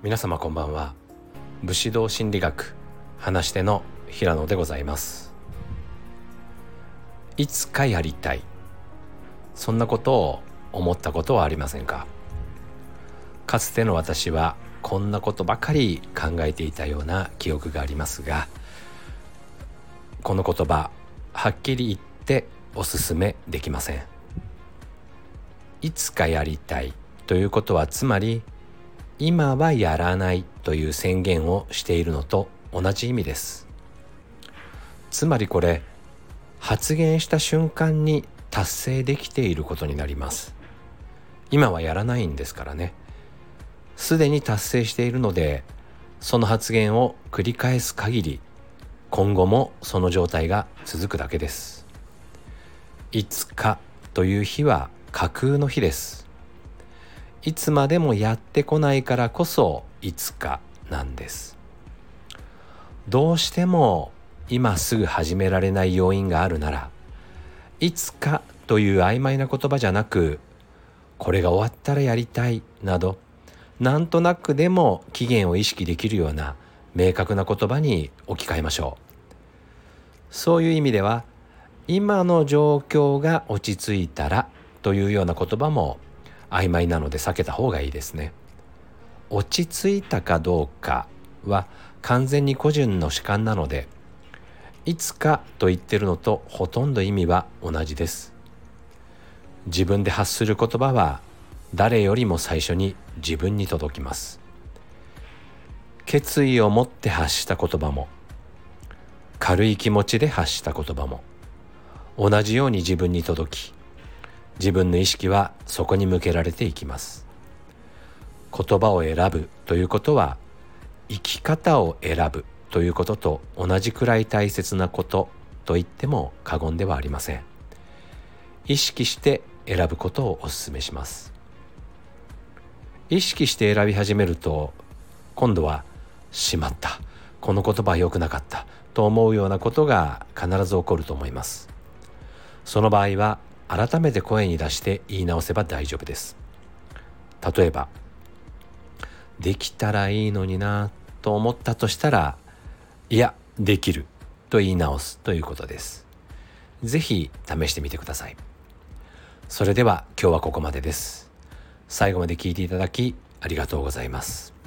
皆様こんばんは。武士道心理学話し手の平野でございます。いつかやりたい。そんなことを思ったことはありませんか？かつての私はこんなことばかり考えていたような記憶がありますがこの言葉はっきり言っておすすめできません。いつかやりたいということはつまり今はやらないという宣言をしているのと同じ意味です。つまりこれ発言した瞬間に達成できていることになります。今はやらないんですからね。すでに達成しているのでその発言を繰り返す限り今後もその状態が続くだけです。いつかという日は架空の日です。いつまでもやってこないからこそいつかなんです。どうしても今すぐ始められない要因があるならいつかという曖昧な言葉じゃなくこれが終わったらやりたいなどなんとなくでも期限を意識できるような明確な言葉に置き換えましょう。そういう意味では今の状況が落ち着いたらというような言葉も曖昧なので避けた方がいいですね。落ち着いたかどうかは完全に個人の主観なのでいつかと言ってるのとほとんど意味は同じです自分で発する言葉は誰よりも最初に自分に届きます決意を持って発した言葉も軽い気持ちで発した言葉も同じように自分に届き自分の意識はそこに向けられていきます。言葉を選ぶということは生き方を選ぶということと同じくらい大切なことと言っても過言ではありません。意識して選ぶことをお勧めします。意識して選び始めると今度は「しまった。この言葉は良くなかった」と思うようなことが必ず起こると思います。その場合は改めて声に出して言い直せば大丈夫です。例えば「できたらいいのにな」と思ったとしたらいやできると言い直すということです。是非試してみてください。それでは今日はここまでです。最後まで聞いていただきありがとうございます。